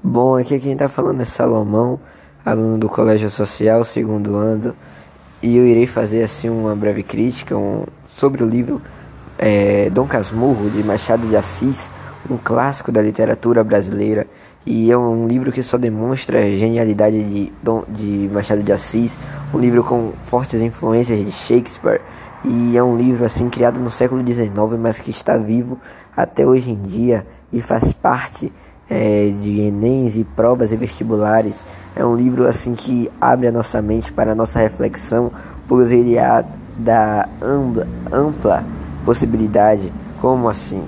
Bom, aqui quem está falando é Salomão, aluno do Colégio Social, segundo ano, e eu irei fazer assim uma breve crítica um, sobre o livro é, Dom Casmurro, de Machado de Assis, um clássico da literatura brasileira, e é um livro que só demonstra a genialidade de, Dom, de Machado de Assis, um livro com fortes influências de Shakespeare, e é um livro assim criado no século XIX, mas que está vivo até hoje em dia e faz parte é, de Enems e provas e vestibulares. É um livro assim que abre a nossa mente para a nossa reflexão, pois ele há da ampla, ampla possibilidade. Como assim?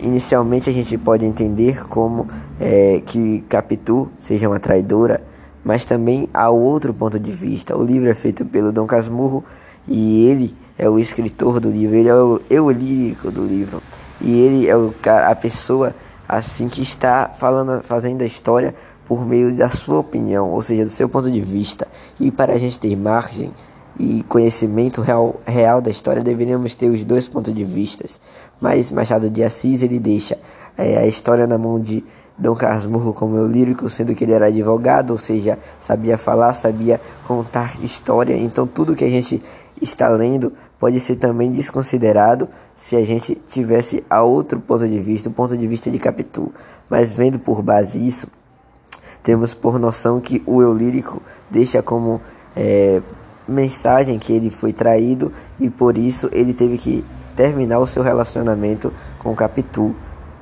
Inicialmente a gente pode entender como é, que Capitu seja uma traidora, mas também há outro ponto de vista. O livro é feito pelo Dom Casmurro e ele é o escritor do livro, ele é o eu lírico do livro. E ele é o cara, a pessoa assim que está falando, fazendo a história por meio da sua opinião, ou seja, do seu ponto de vista. E para a gente ter margem e conhecimento real, real da história, deveríamos ter os dois pontos de vistas. Mas Machado de Assis ele deixa é, a história na mão de Dom Casmurro como eu lírico, sendo que ele era advogado, ou seja, sabia falar, sabia contar história. Então tudo que a gente está lendo pode ser também desconsiderado se a gente tivesse a outro ponto de vista, o ponto de vista de Capitu. Mas vendo por base isso, temos por noção que o eu lírico deixa como é, mensagem que ele foi traído e por isso ele teve que terminar o seu relacionamento com Capitu.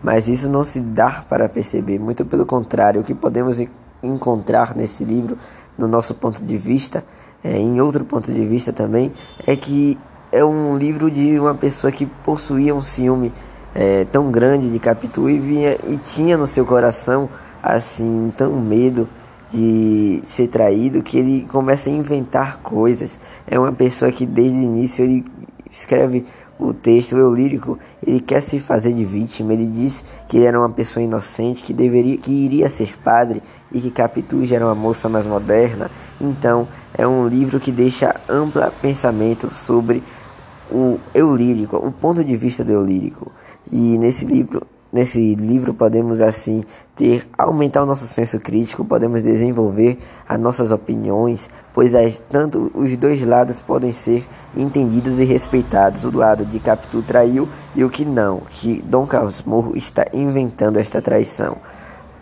Mas isso não se dá para perceber, muito pelo contrário, o que podemos encontrar nesse livro, no nosso ponto de vista, é, em outro ponto de vista também, é que é um livro de uma pessoa que possuía um ciúme é, tão grande de Capitu e, vinha, e tinha no seu coração assim tão medo de ser traído que ele começa a inventar coisas. É uma pessoa que desde o início ele escreve o texto, eu lírico, ele quer se fazer de vítima. Ele diz que ele era uma pessoa inocente, que deveria, que iria ser padre e que Capitu era uma moça mais moderna. Então, é um livro que deixa amplo pensamento sobre o eu lírico, o ponto de vista do eu lírico. E nesse livro Nesse livro podemos assim ter aumentar o nosso senso crítico, podemos desenvolver as nossas opiniões, pois as, tanto os dois lados podem ser entendidos e respeitados. O lado de Capitu traiu e o que não, que Dom Casmurro está inventando esta traição.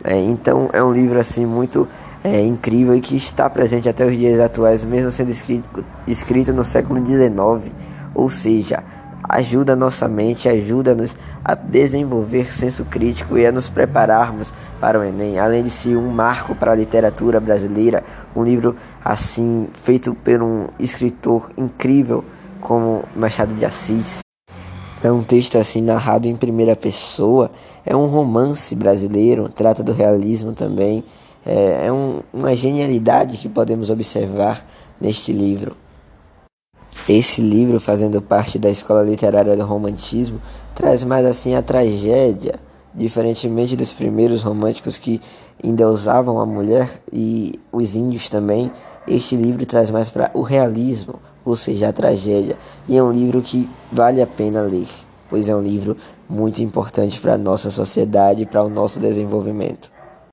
É, então é um livro assim muito é, incrível e que está presente até os dias atuais, mesmo sendo escrito, escrito no século XIX, ou seja, ajuda nossa mente, ajuda-nos a desenvolver senso crítico e a nos prepararmos para o Enem, além de ser um marco para a literatura brasileira, um livro assim feito por um escritor incrível como Machado de Assis. É um texto assim narrado em primeira pessoa, é um romance brasileiro, trata do realismo também, é, é um, uma genialidade que podemos observar neste livro. Esse livro, fazendo parte da escola literária do romantismo, traz mais assim a tragédia, diferentemente dos primeiros românticos que endeusavam a mulher e os índios também. Este livro traz mais para o realismo, ou seja, a tragédia, e é um livro que vale a pena ler, pois é um livro muito importante para a nossa sociedade e para o nosso desenvolvimento.